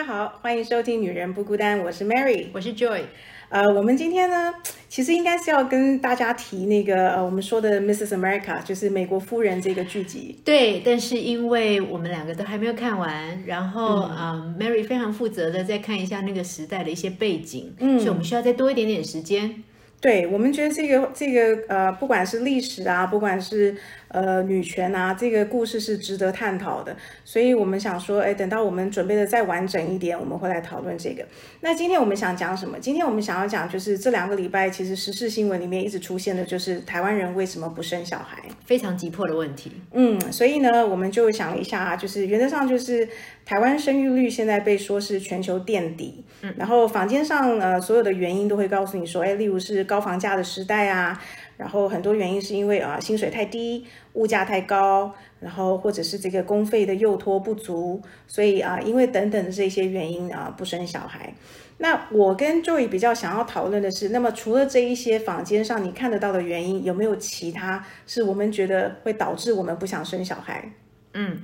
家好，欢迎收听《女人不孤单》，我是 Mary，我是 Joy。呃，我们今天呢，其实应该是要跟大家提那个呃，我们说的 Mrs. America，就是美国夫人这个剧集。对，但是因为我们两个都还没有看完，然后啊、m a r y 非常负责的再看一下那个时代的一些背景，嗯，所以我们需要再多一点点时间。对我们觉得这个这个呃，不管是历史啊，不管是呃女权啊，这个故事是值得探讨的。所以我们想说，哎，等到我们准备的再完整一点，我们会来讨论这个。那今天我们想讲什么？今天我们想要讲就是这两个礼拜，其实时事新闻里面一直出现的就是台湾人为什么不生小孩。非常急迫的问题。嗯，所以呢，我们就想了一下啊，就是原则上就是台湾生育率现在被说是全球垫底，嗯，然后坊间上呃所有的原因都会告诉你说，哎，例如是高房价的时代啊，然后很多原因是因为啊薪水太低，物价太高，然后或者是这个公费的幼托不足，所以啊因为等等的这些原因啊不生小孩。那我跟 Joy 比较想要讨论的是，那么除了这一些坊间上你看得到的原因，有没有其他是我们觉得会导致我们不想生小孩？嗯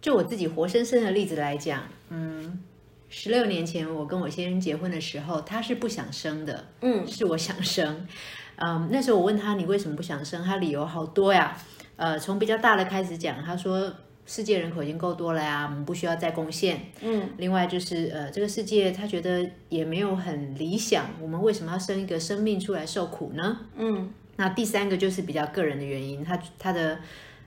就我自己活生生的例子来讲，嗯，十六年前我跟我先生结婚的时候，他是不想生的，嗯，是我想生。嗯，那时候我问他你为什么不想生，他理由好多呀。呃，从比较大的开始讲，他说世界人口已经够多了呀，我们不需要再贡献。嗯，另外就是呃，这个世界他觉得也没有很理想，我们为什么要生一个生命出来受苦呢？嗯，那第三个就是比较个人的原因，他他的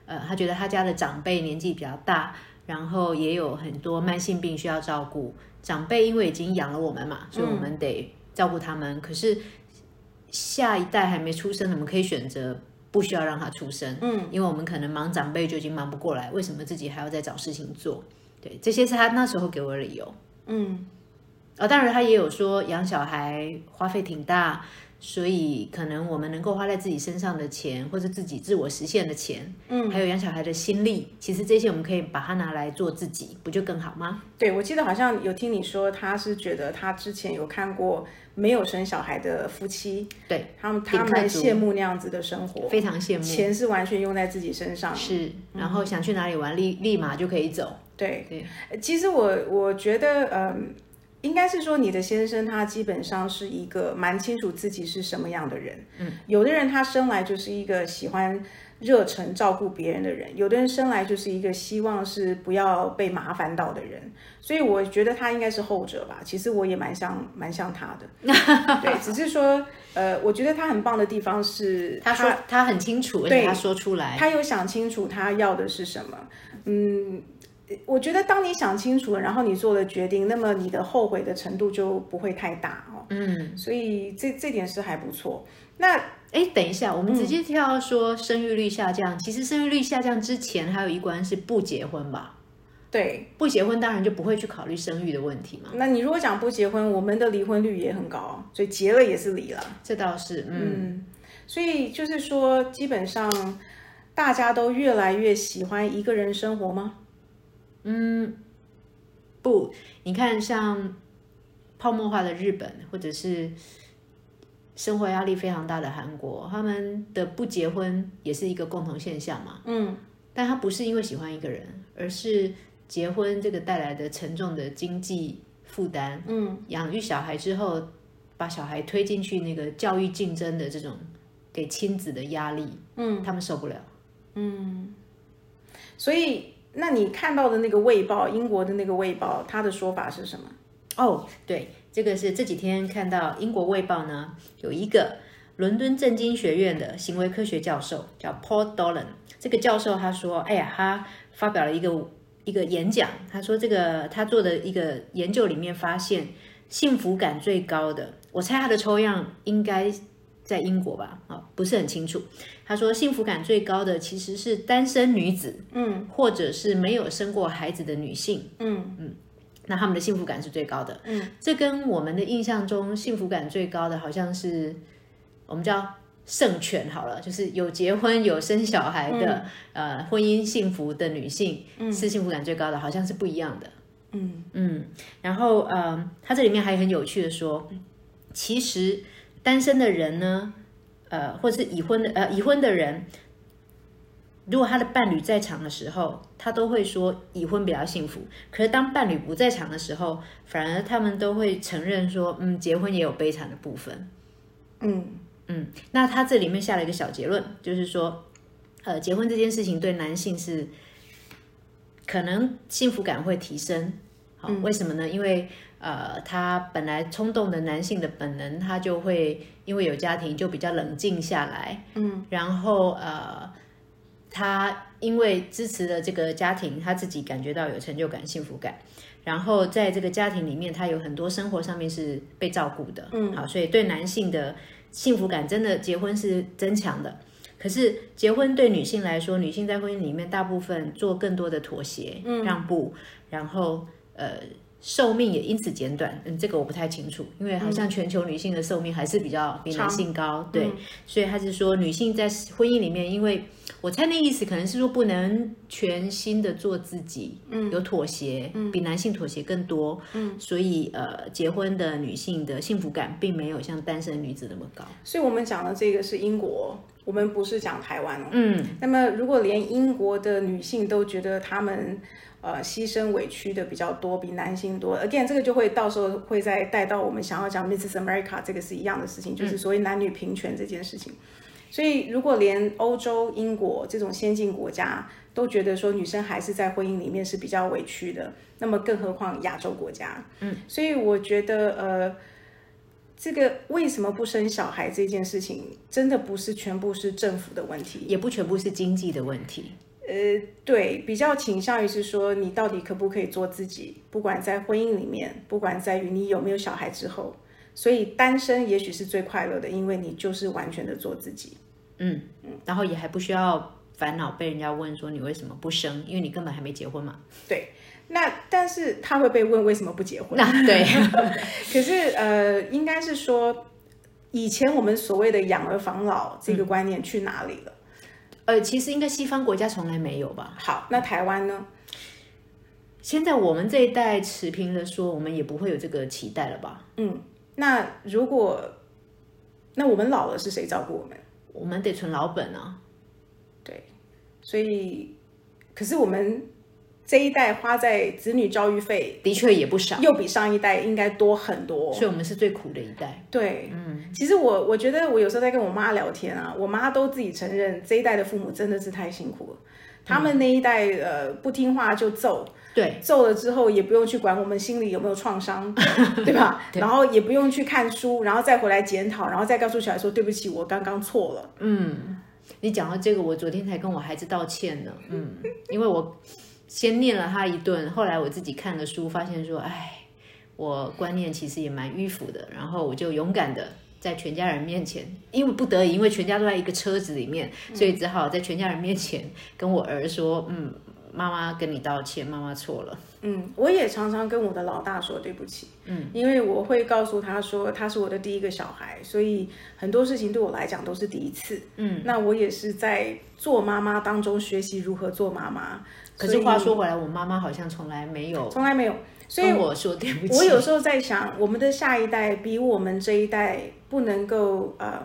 呃，他觉得他家的长辈年纪比较大，然后也有很多慢性病需要照顾。长辈因为已经养了我们嘛，所以我们得照顾他们。可是下一代还没出生，我们可以选择不需要让他出生，嗯，因为我们可能忙长辈就已经忙不过来，为什么自己还要再找事情做？对，这些是他那时候给我的理由。嗯，哦，当然他也有说养小孩花费挺大，所以可能我们能够花在自己身上的钱，或者自己自我实现的钱，嗯，还有养小孩的心力，其实这些我们可以把它拿来做自己，不就更好吗？对，我记得好像有听你说，他是觉得他之前有看过没有生小孩的夫妻，对他们他们羡慕那样子的生活，非常羡慕，钱是完全用在自己身上，是，然后想去哪里玩，立立马就可以走。对对，呃其实我我觉得，嗯，应该是说你的先生他基本上是一个蛮清楚自己是什么样的人。嗯，有的人他生来就是一个喜欢热忱照顾别人的人，有的人生来就是一个希望是不要被麻烦到的人。所以我觉得他应该是后者吧。其实我也蛮像蛮像他的，对，只是说，呃，我觉得他很棒的地方是他说他很清楚，而且他说出来，他有想清楚他要的是什么。嗯，我觉得当你想清楚了，然后你做了决定，那么你的后悔的程度就不会太大哦。嗯，所以这这点是还不错。那哎，等一下，我们直接跳到说生育率下降。其实生育率下降之前还有一关是不结婚吧？对，不结婚当然就不会去考虑生育的问题嘛。那你如果讲不结婚，我们的离婚率也很高，所以结了也是离了。这倒是，嗯，嗯，所以就是说，基本上大家都越来越喜欢一个人生活吗？不，你看像泡沫化的日本，或者是生活压力非常大的韩国，他们的不结婚也是一个共同现象嘛。嗯，但他不是因为喜欢一个人，而是结婚这个带来的沉重的经济负担，嗯，养育小孩之后，把小孩推进去那个教育竞争的这种给亲子的压力，嗯，他们受不了。嗯。所以那你看到的那个《卫报》，英国的那个《卫报》，他的说法是什么？哦，对，这个是这几天看到英国《卫报》呢，有一个伦敦政经学院的行为科学教授叫 Paul Dolan。这个教授他说，哎呀，他发表了一个一个演讲，他说这个他做的一个研究里面发现，幸福感最高的，我猜他的抽样应该在英国吧，啊、不是很清楚。他说幸福感最高的其实是单身女子，嗯或者是没有生过孩子的女性。嗯嗯那他们的幸福感是最高的。嗯，这跟我们的印象中幸福感最高的，好像是我们叫圣权好了，就是有结婚有生小孩的，呃，婚姻幸福的女性、是幸福感最高的，好像是不一样的。嗯嗯，然后呃，他这里面还很有趣的说，其实单身的人呢，呃，或是已婚的呃已婚的人，如果他的伴侣在场的时候，他都会说已婚比较幸福。可是当伴侣不在场的时候，反而他们都会承认说，嗯，结婚也有悲惨的部分。嗯嗯，那他这里面下了一个小结论，就是说，呃，结婚这件事情对男性是可能幸福感会提升。好，为什么呢？因为呃，他本来冲动的男性的本能，他就会因为有家庭就比较冷静下来。嗯，然后呃。他因为支持了这个家庭，他自己感觉到有成就感、幸福感。然后在这个家庭里面，他有很多生活上面是被照顾的。嗯，好，所以对男性的幸福感真的结婚是增强的。可是结婚对女性来说，女性在婚姻里面大部分做更多的妥协、让步，然后呃。寿命也因此减短，嗯，这个我不太清楚，因为好像全球女性的寿命还是比较比男性高，对，所以他是说女性在婚姻里面，因为我猜那意思可能是说不能全心的做自己，嗯，有妥协，嗯，比男性妥协更多，嗯，所以呃，结婚的女性的幸福感并没有像单身女子那么高，所以我们讲的这个是英国，我们不是讲台湾哦，嗯，那么如果连英国的女性都觉得她们。呃，牺牲委屈的比较多，比男性多。Again，这个就会到时候会再带到我们想要讲 Mrs. America 这个是一样的事情，就是所谓男女平权这件事情。所以，如果连欧洲、英国这种先进国家都觉得说女生还是在婚姻里面是比较委屈的，那么更何况亚洲国家？嗯，所以我觉得，呃，这个为什么不生小孩这件事情，真的不是全部是政府的问题，也不全部是经济的问题。呃，对，比较倾向于是说，你到底可不可以做自己？不管在婚姻里面，不管在于你有没有小孩之后，所以单身也许是最快乐的，因为你就是完全的做自己。嗯嗯，然后也还不需要烦恼被人家问说你为什么不生，因为你根本还没结婚嘛。对，那但是他会被问为什么不结婚？那对，可是呃，应该是说以前我们所谓的养儿防老这个观念去哪里了？呃，其实应该西方国家从来没有吧？好，那台湾呢？现在我们这一代持平的说，我们也不会有这个期待了吧？嗯，那如果那我们老了是谁照顾我们？我们得存老本啊。对，所以可是我们。这一代花在子女教育费的确也不少，又比上一代应该多很多，所以我们是最苦的一代。对，嗯，其实我我觉得我有时候在跟我妈聊天啊，我妈都自己承认这一代的父母真的是太辛苦了。他们那一代呃不听话就揍，对，揍了之后也不用去管我们心里有没有创伤，对吧？然后也不用去看书，然后再回来检讨，然后再告诉小孩说对不起，我刚刚错了。嗯，你讲到这个，我昨天才跟我孩子道歉呢。嗯，因为我。先念了他一顿，后来我自己看了书，发现说，哎，我观念其实也蛮迂腐的。然后我就勇敢的在全家人面前，因为不得已，因为全家都在一个车子里面，所以只好在全家人面前跟我儿说，嗯，妈妈跟你道歉，妈妈错了。嗯，我也常常跟我的老大说对不起。嗯，因为我会告诉他说，他是我的第一个小孩，所以很多事情对我来讲都是第一次。嗯，那我也是在做妈妈当中学习如何做妈妈。可是话说回来，我妈妈好像从来没有，从来没有。所以我说对不起。我有时候在想，我们的下一代比我们这一代不能够，呃，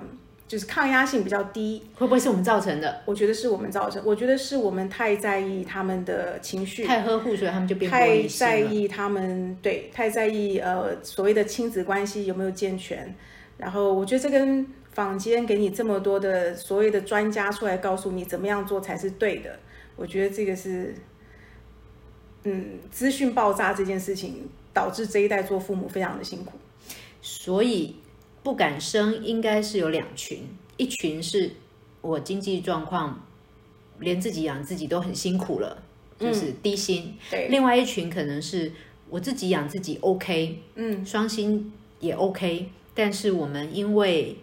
就是抗压性比较低，会不会是我们造成的？我觉得是我们造成。我觉得是我们太在意他们的情绪，太呵护，所以他们就变太在意他们，对，太在意呃所谓的亲子关系有没有健全。然后我觉得这跟坊间给你这么多的所谓的专家出来告诉你怎么样做才是对的。我觉得这个是，嗯，资讯爆炸这件事情导致这一代做父母非常的辛苦，所以不敢生应该是有两群，一群是我经济状况连自己养自己都很辛苦了，就是低薪；对，另外一群可能是我自己养自己 OK，嗯，双薪也 OK，但是我们因为。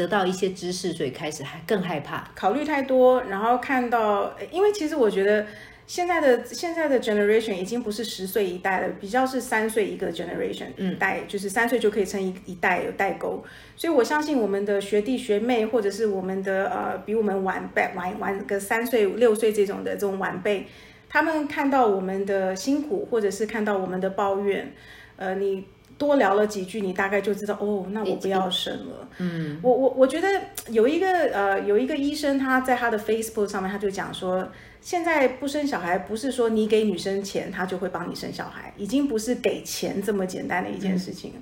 得到一些知识，所以开始还更害怕，考虑太多，然后看到，因为其实我觉得现在的现在的 generation 已经不是十岁一代了，比较是三岁一个 generation，嗯，代就是三岁就可以称一一代有代沟，所以我相信我们的学弟学妹，或者是我们的呃比我们晚辈晚晚个三岁六岁这种的这种晚辈，他们看到我们的辛苦，或者是看到我们的抱怨，呃，你。多聊了几句，你大概就知道哦，那我不要生了。嗯，我我我觉得有一个呃有一个医生他在他的 Facebook 上面他就讲说，现在不生小孩不是说你给女生钱，她就会帮你生小孩，已经不是给钱这么简单的一件事情。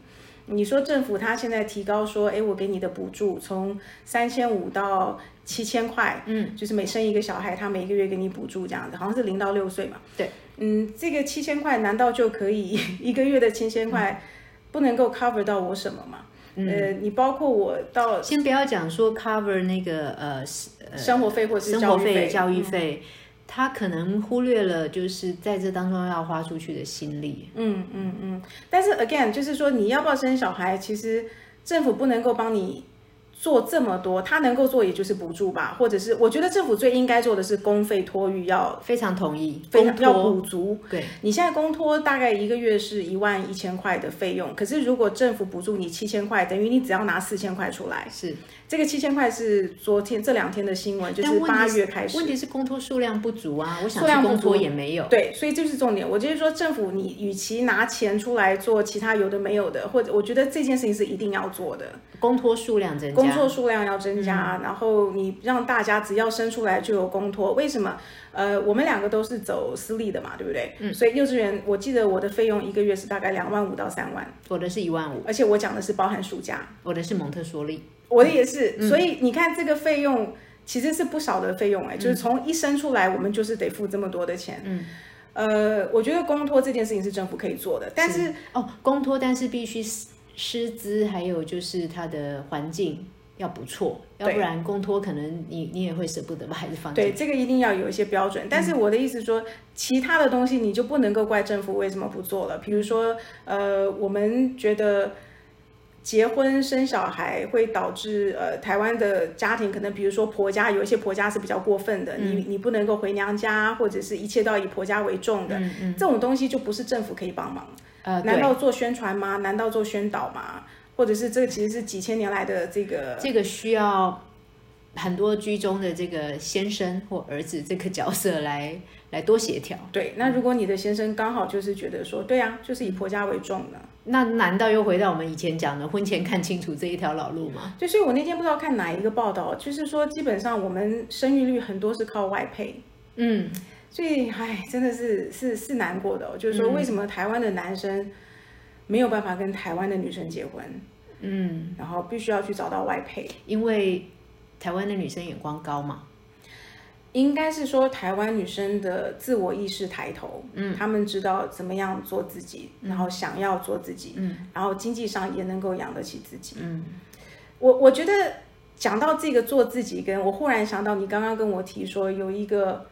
你说政府他现在提高说，哎，我给你的补助从三千五到七千块，嗯，就是每生一个小孩，他每个月给你补助这样子，好像是零到六岁嘛。对，嗯，这个七千块难道就可以一个月的七千块不能够 cover 到我什么吗？呃，你包括我到先不要讲说 cover 那个呃生活费或是生活费、教育费。他可能忽略了，就是在这当中要花出去的心力。嗯嗯嗯。但是 again，就是说你要不要生小孩，其实政府不能够帮你。做这么多，他能够做也就是补助吧，或者是我觉得政府最应该做的是公费托育，要非常同意，非常要补足。对，你现在公托大概一个月是一万一千块的费用，可是如果政府补助你七千块，等于你只要拿四千块出来。是，这个七千块是昨天这两天的新闻，就是八月开始。问题是公托数量不足啊，我想去公托也没有。对，所以这是重点。我就是说，政府你与其拿钱出来做其他有的没有的，或者我觉得这件事情是一定要做的。公托数量增加，工作数量要增加，然后你让大家只要生出来就有公托。为什么？呃，我们两个都是走私立的嘛，对不对？嗯。所以幼稚园，我记得我的费用一个月是大概两万五到三万。我的是一万五，而且我讲的是包含暑假。我的是蒙特梭利，我的也是。所以你看这个费用其实是不少的费用哎，就是从一生出来我们就是得付这么多的钱。嗯。呃，我觉得公托这件事情是政府可以做的，但是哦，公托但是必须。师资还有就是它的环境要不错，要不然公托可能你你也会舍不得把孩子放。对，这个一定要有一些标准。但是我的意思说，其他的东西你就不能够怪政府为什么不做了。比如说，呃，我们觉得结婚生小孩会导致呃台湾的家庭可能，比如说婆家有一些婆家是比较过分的，你你不能够回娘家，或者是一切都要以婆家为重的，这种东西就不是政府可以帮忙。呃，难道做宣传吗？难道做宣导吗？或者是这个其实是几千年来的这个这个需要很多居中的这个先生或儿子这个角色来来多协调。对，那如果你的先生刚好就是觉得说，对啊，就是以婆家为重的，那难道又回到我们以前讲的婚前看清楚这一条老路吗？就，所以我那天不知道看哪一个报道，就是说基本上我们生育率很多是靠外配。嗯。所以，唉，真的是是是难过的。就是说，为什么台湾的男生没有办法跟台湾的女生结婚？嗯，然后必须要去找到外配，因为台湾的女生眼光高嘛。应该是说，台湾女生的自我意识抬头，嗯，他们知道怎么样做自己，然后想要做自己，嗯，然后经济上也能够养得起自己。嗯，我我觉得讲到这个做自己，跟我忽然想到，你刚刚跟我提说有一个。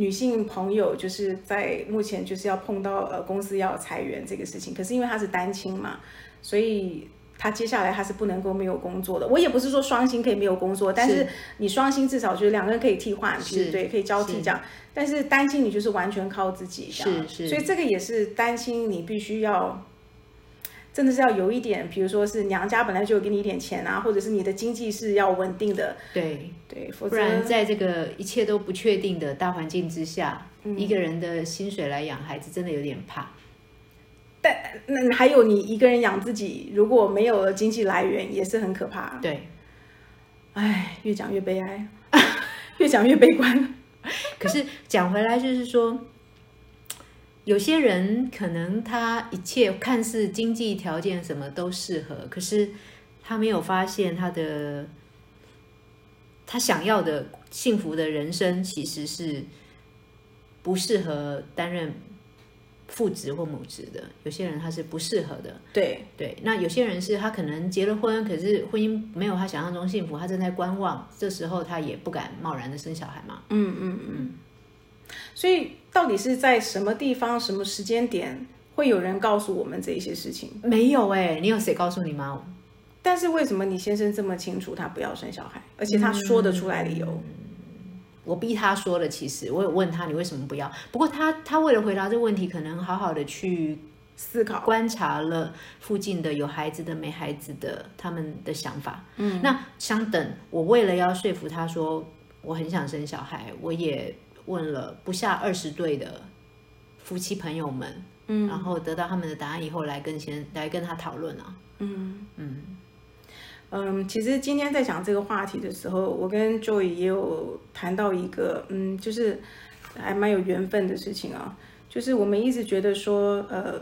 女性朋友就是在目前就是要碰到呃公司要裁员这个事情，可是因为她是单亲嘛，所以她接下来她是不能够没有工作的。我也不是说双薪可以没有工作，但是你双薪至少就是两个人可以替换，是对，可以交替这样。但是单亲你就是完全靠自己，是是，所以这个也是单亲你必须要。真的是要有一点，比如说是娘家本来就有给你一点钱啊，或者是你的经济是要稳定的。对对，不然在这个一切都不确定的大环境之下，一个人的薪水来养孩子真的有点怕。但那还有你一个人养自己，如果没有了经济来源，也是很可怕。对，哎，越讲越悲哀，越讲越悲观。可是讲回来就是说。有些人可能他一切看似经济条件什么都适合，可是他没有发现他的他想要的幸福的人生其实是不适合担任父职或母职的。有些人他是不适合的。对对，那有些人是他可能结了婚，可是婚姻没有他想象中幸福，他正在观望，这时候他也不敢贸然的生小孩嘛。嗯嗯嗯。所以，到底是在什么地方、什么时间点，会有人告诉我们这些事情？没有哎，你有谁告诉你吗？但是为什么你先生这么清楚他不要生小孩，而且他说得出来理由？我逼他说了，其实我有问他你为什么不要。不过他他为了回答这个问题，可能好好的去思考、观察了附近的有孩子的、没孩子的他们的想法。嗯，那相等，我为了要说服他说我很想生小孩，我也。问了不下二十对的夫妻朋友们，嗯，然后得到他们的答案以后，来跟先来跟他讨论啊。嗯嗯嗯，其实今天在讲这个话题的时候，我跟 Joy 也有谈到一个，嗯，就是还蛮有缘分的事情啊，就是我们一直觉得说，呃，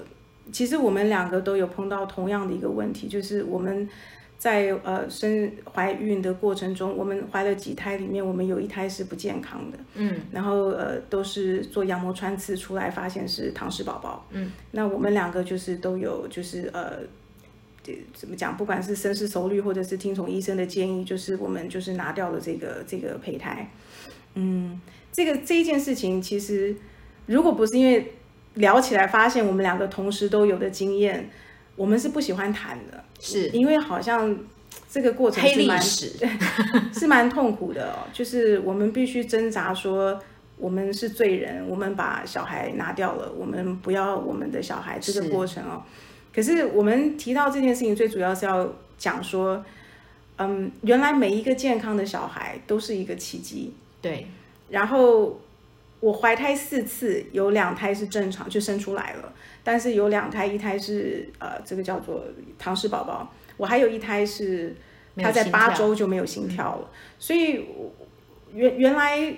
其实我们两个都有碰到同样的一个问题，就是我们。在呃生怀孕的过程中，我们怀了几胎里面，我们有一胎是不健康的，嗯，然后呃都是做羊膜穿刺出来，发现是唐氏宝宝，嗯，那我们两个就是都有就是呃，怎么讲，不管是深思熟虑或者是听从医生的建议，就是我们就是拿掉了这个这个胚胎，嗯，这个这一件事情其实如果不是因为聊起来发现我们两个同时都有的经验。我们是不喜欢谈的，是因为好像这个过程是蛮 是蛮痛苦的哦。就是我们必须挣扎说，我们是罪人，我们把小孩拿掉了，我们不要我们的小孩这个过程哦。可是我们提到这件事情，最主要是要讲说，嗯，原来每一个健康的小孩都是一个奇迹。对，然后我怀胎四次，有两胎是正常就生出来了。但是有两胎，一胎是呃，这个叫做唐氏宝宝，我还有一胎是他在八周就没有心跳了，所以原原来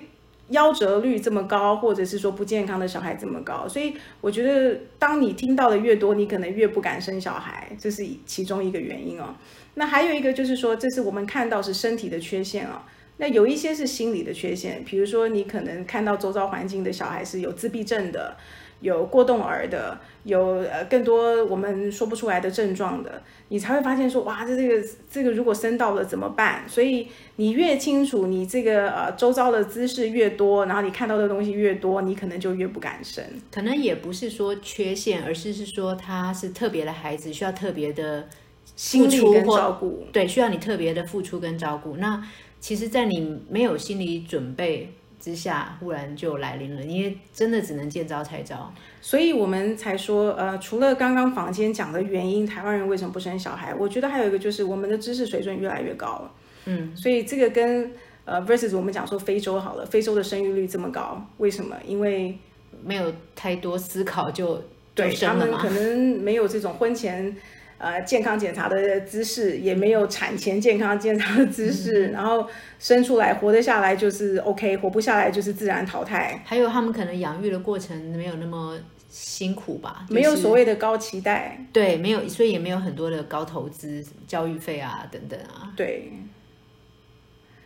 夭折率这么高，或者是说不健康的小孩这么高，所以我觉得当你听到的越多，你可能越不敢生小孩，这是其中一个原因哦。那还有一个就是说，这是我们看到是身体的缺陷啊，那有一些是心理的缺陷，比如说你可能看到周遭环境的小孩是有自闭症的。有过动儿的，有呃更多我们说不出来的症状的，你才会发现说哇，这这个这个如果生到了怎么办？所以你越清楚你这个呃周遭的姿势越多，然后你看到的东西越多，你可能就越不敢生。可能也不是说缺陷，而是是说他是特别的孩子，需要特别的心理跟照顾，对，需要你特别的付出跟照顾。那其实，在你没有心理准备。之下忽然就来临了，你也真的只能见招拆招，所以我们才说，呃，除了刚刚房间讲的原因，台湾人为什么不生小孩？我觉得还有一个就是我们的知识水准越来越高了，嗯，所以这个跟呃 versus 我们讲说非洲好了，非洲的生育率这么高，为什么？因为没有太多思考就对他们可能没有这种婚前。呃，健康检查的姿势也没有产前健康检查的姿势，然后生出来活得下来就是 OK，活不下来就是自然淘汰。还有他们可能养育的过程没有那么辛苦吧，没有所谓的高期待，对，没有，所以也没有很多的高投资，教育费啊等等啊，对。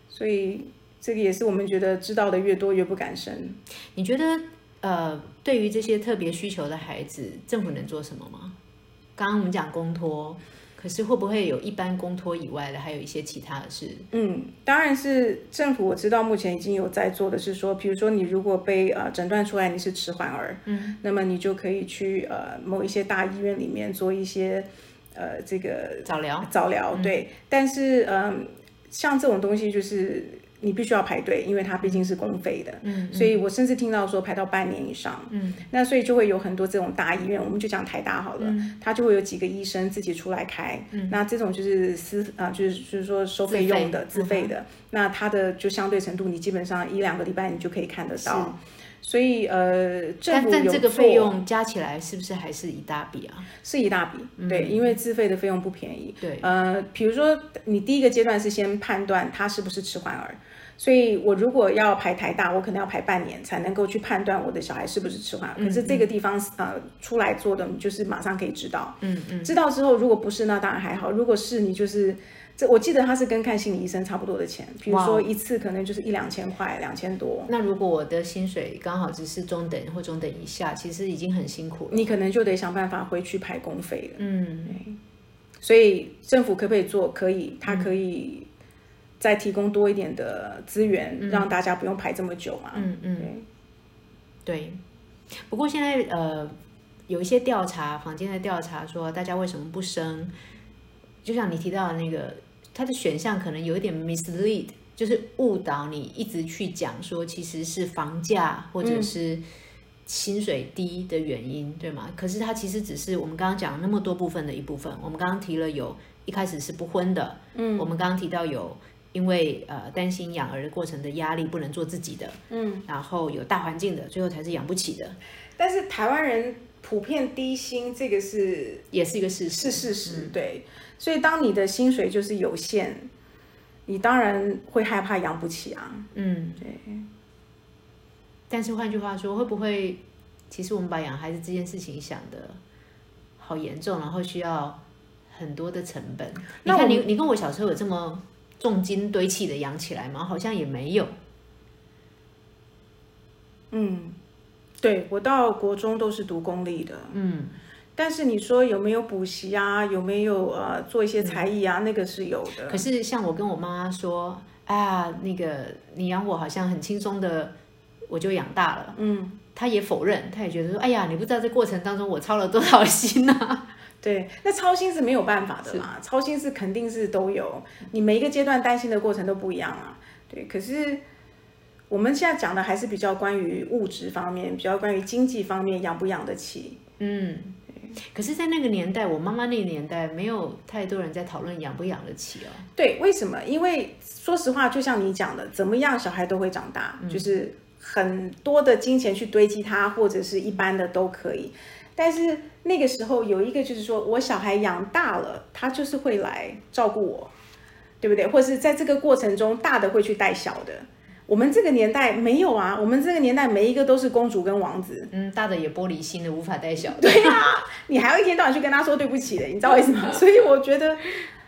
所以这个也是我们觉得知道的越多越不敢生。你觉得呃，对于这些特别需求的孩子，政府能做什么吗？刚刚我们讲公托，可是会不会有一般公托以外的，还有一些其他的事？嗯，当然是政府我知道目前已经有在做的是说，比如说你如果被呃诊断出来你是迟缓儿，嗯，那么你就可以去呃某一些大医院里面做一些呃这个早疗早疗，对。但是嗯，像这种东西就是。你必须要排队，因为它毕竟是公费的，嗯，所以我甚至听到说排到半年以上，嗯，那所以就会有很多这种大医院，我们就讲台大好了，他就会有几个医生自己出来开，嗯，那这种就是私啊，就是就是说收费用的自费的，那它的就相对程度，你基本上一两个礼拜你就可以看得到。所以呃，政府但这个费用加起来是不是还是一大笔啊？是一大笔，对，因为自费的费用不便宜。对，呃，比如说你第一个阶段是先判断他是不是迟缓儿，所以我如果要排台大，我可能要排半年才能够去判断我的小孩是不是迟缓。可是这个地方呃出来做的，你就是马上可以知道。嗯嗯，知道之后，如果不是那当然还好，如果是你就是。这我记得他是跟看心理医生差不多的钱，比如说一次可能就是一两千块，两千多。那如果我的薪水刚好只是中等或中等以下，其实已经很辛苦了。你可能就得想办法回去排公费了。嗯，所以政府可不可以做？可以，它可以再提供多一点的资源，让大家不用排这么久嘛。嗯嗯，对。不过现在呃，有一些调查，坊间的调查说，大家为什么不生？就像你提到的那个。它的选项可能有一点 mislead，就是误导你一直去讲说其实是房价或者是薪水低的原因，对吗？可是它其实只是我们刚刚讲那么多部分的一部分。我们刚刚提了有一开始是不婚的，嗯，我们刚刚提到有因为呃担心养儿的过程的压力不能做自己的，嗯，然后有大环境的，最后才是养不起的，但是台湾人普遍低薪，这个是也是一个事实。是事实，对。所以当你的薪水就是有限，你当然会害怕养不起啊。嗯，对。但是换句话说，会不会其实我们把养孩子这件事情想的好严重，然后需要很多的成本？你看你你跟我小时候有这么重金堆砌的养起来吗？好像也没有。嗯，对我到国中都是读公立的，嗯，但是你说有没有补习啊？有没有呃做一些才艺啊？那个是有的。可是像我跟我妈妈说，哎呀，那个你养我好像很轻松的，我就养大了。嗯，她也否认，她也觉得说，哎呀，你不知道这过程当中我操了多少心啊。对，那操心是没有办法的嘛，操心是肯定是都有，你每一个阶段担心的过程都不一样啊。对，可是我们现在讲的还是比较关于物质方面，比较关于经济方面，养不养得起。嗯，可是，在那个年代，我妈妈那个年代，没有太多人在讨论养不养得起哦。对，为什么？因为说实话，就像你讲的，怎么样小孩都会长大，就是很多的金钱去堆积它，或者是一般的都可以。但是那个时候有一个就是说，我小孩养大了，他就是会来照顾我，对不对？或者是在这个过程中，大的会去带小的。我们这个年代没有啊，我们这个年代每一个都是公主跟王子，嗯，大的也玻璃心的，无法带小的。对啊，你还要一天到晚去跟他说对不起的，你知道为什么？所以我觉得，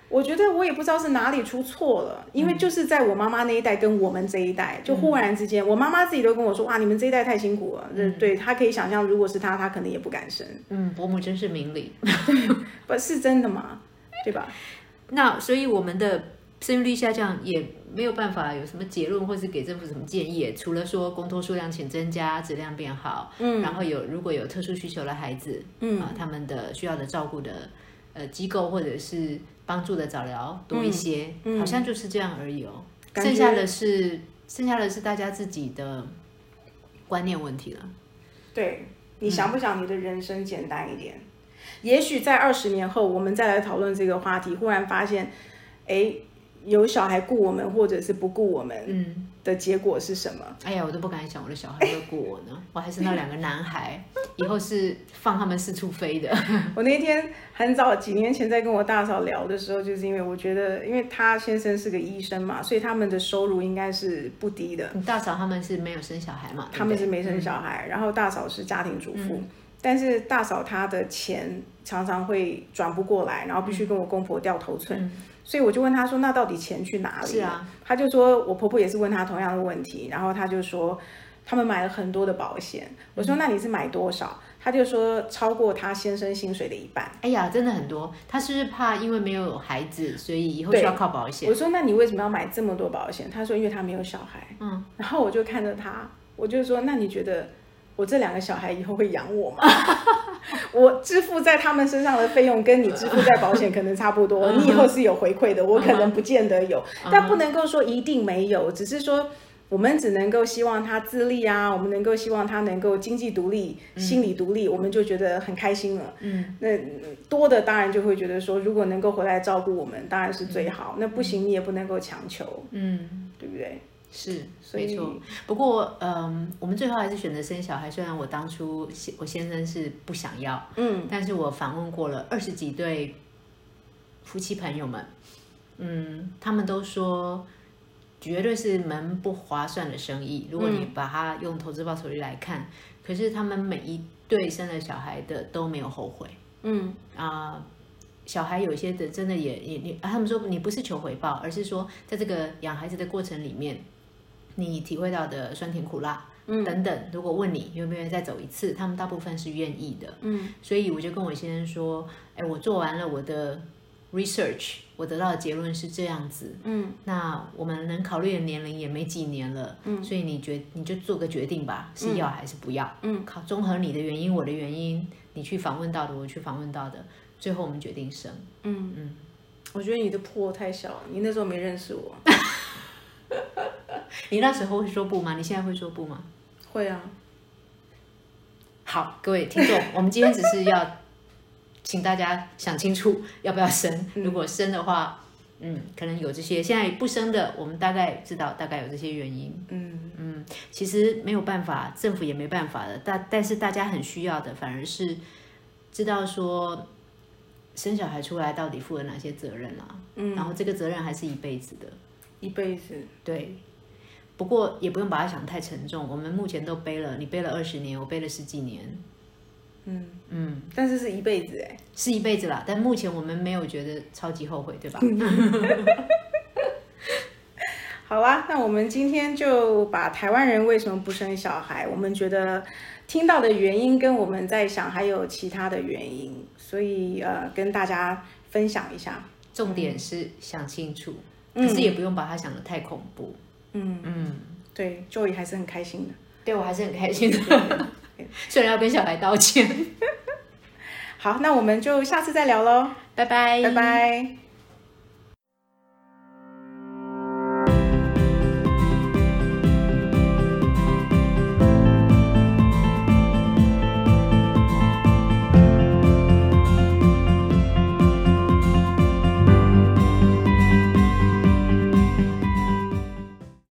我觉得我也不知道是哪里出错了，因为就是在我妈妈那一代跟我们这一代，就忽然之间，我妈妈自己都跟我说，哇，你们这一代太辛苦了。对，对她可以想象，如果是她，她可能也不敢生。嗯，伯母真是明理。不是真的吗？对吧？那所以我们的生育率下降也没有办法有什么结论，或是给政府什么建议，除了说公托数量请增加，质量变好，嗯，然后有如果有特殊需求的孩子，嗯啊，他们的需要的照顾的呃机构或者是帮助的早疗多一些，好像就是这样而已哦。剩下的是剩下的是大家自己的观念问题了。对，你想不想你的人生简单一点？也许在二十年后，我们再来讨论这个话题，忽然发现，哎，有小孩顾我们，或者是不顾我们，嗯，的结果是什么？哎呀，我都不敢想我的小孩会顾我呢，我还是那两个男孩，以后是放他们四处飞的。我那天很早几年前在跟我大嫂聊的时候，就是因为我觉得，因为他先生是个医生嘛，所以他们的收入应该是不低的。你大嫂他们是没有生小孩嘛？他们是没生小孩，然后大嫂是家庭主妇，但是大嫂她的钱常常会转不过来，然后必须跟我公婆掉头寸。所以我就问他说：“那到底钱去哪里了？”是啊，她就说：“我婆婆也是问他同样的问题，然后他就说他们买了很多的保险。”我说：“那你是买多少？”他就说：“超过他先生薪水的一半。”哎呀，真的很多。他是不是怕因为没有孩子，所以以后对需要靠保险？我说：“那你为什么要买这么多保险？”他说：“因为他没有小孩。”嗯，然后我就看着他，我就说：“那你觉得我这两个小孩以后会养我吗？我支付在他们身上的费用跟你支付在保险可能差不多，你以后是有回馈的，我可能不见得有，但不能够说一定没有，只是说。”我们只能够希望他自立啊，我们能够希望他能够经济独立、心理独立，我们就觉得很开心了。嗯，那多的当然就会觉得说，如果能够回来照顾我们，当然是最好。那不行，你也不能够强求，嗯，对不对？是所以没错。不过，嗯，我们最后还是选择生小孩。虽然我当初先我先生是不想要，嗯，但是我访问过了二十几对夫妻朋友们，嗯，他们都说绝对是门不划算的生意。如果你把它用投资报酬率来看，可是他们每一对生了小孩的都没有后悔。嗯啊、小孩有些的真的也也也，啊他们说你不是求回报，而是说在这个养孩子的过程里面，你体会到的酸甜苦辣。嗯等等，如果问你愿不愿意再走一次，他们大部分是愿意的。嗯所以我就跟我先生说，哎，我做完了我的 research，我得到的结论是这样子。嗯那我们能考虑的年龄也没几年了，嗯，所以你决你就做个决定吧，是要还是不要？嗯，考综合你的原因，我的原因，你去访问到的，我去访问到的，最后我们决定生。嗯嗯，我觉得你的破太小，你那时候没认识我。你那时候会说不吗？你现在会说不吗？会啊，好，各位听众，我们今天只是要请大家想清楚要不要生。如果生的话，嗯，可能有这些。现在不生的，我们大概知道，大概有这些原因。嗯嗯，其实没有办法，政府也没办法的。但但是大家很需要的，反而是知道说生小孩出来到底负了哪些责任啊、嗯，然后这个责任还是一辈子的。一辈子，对，不过也不用把它想太沉重。我们目前都背了，你背了二十年，我背了十几年，嗯，嗯，但是是一辈子哎，是一辈子啦。但目前我们没有觉得超级后悔，对吧？好啊，那我们今天就把台湾人为什么不生小孩，我们觉得听到的原因跟我们在想还有其他的原因，所以呃跟大家分享一下。重点是想清楚，嗯可是也不用把它想得太恐怖。嗯，嗯嗯，对，Joey 还是很开心的。对我还是很开心的，虽然要跟小孩道歉。好，那我们就下次再聊喽，拜拜，拜拜。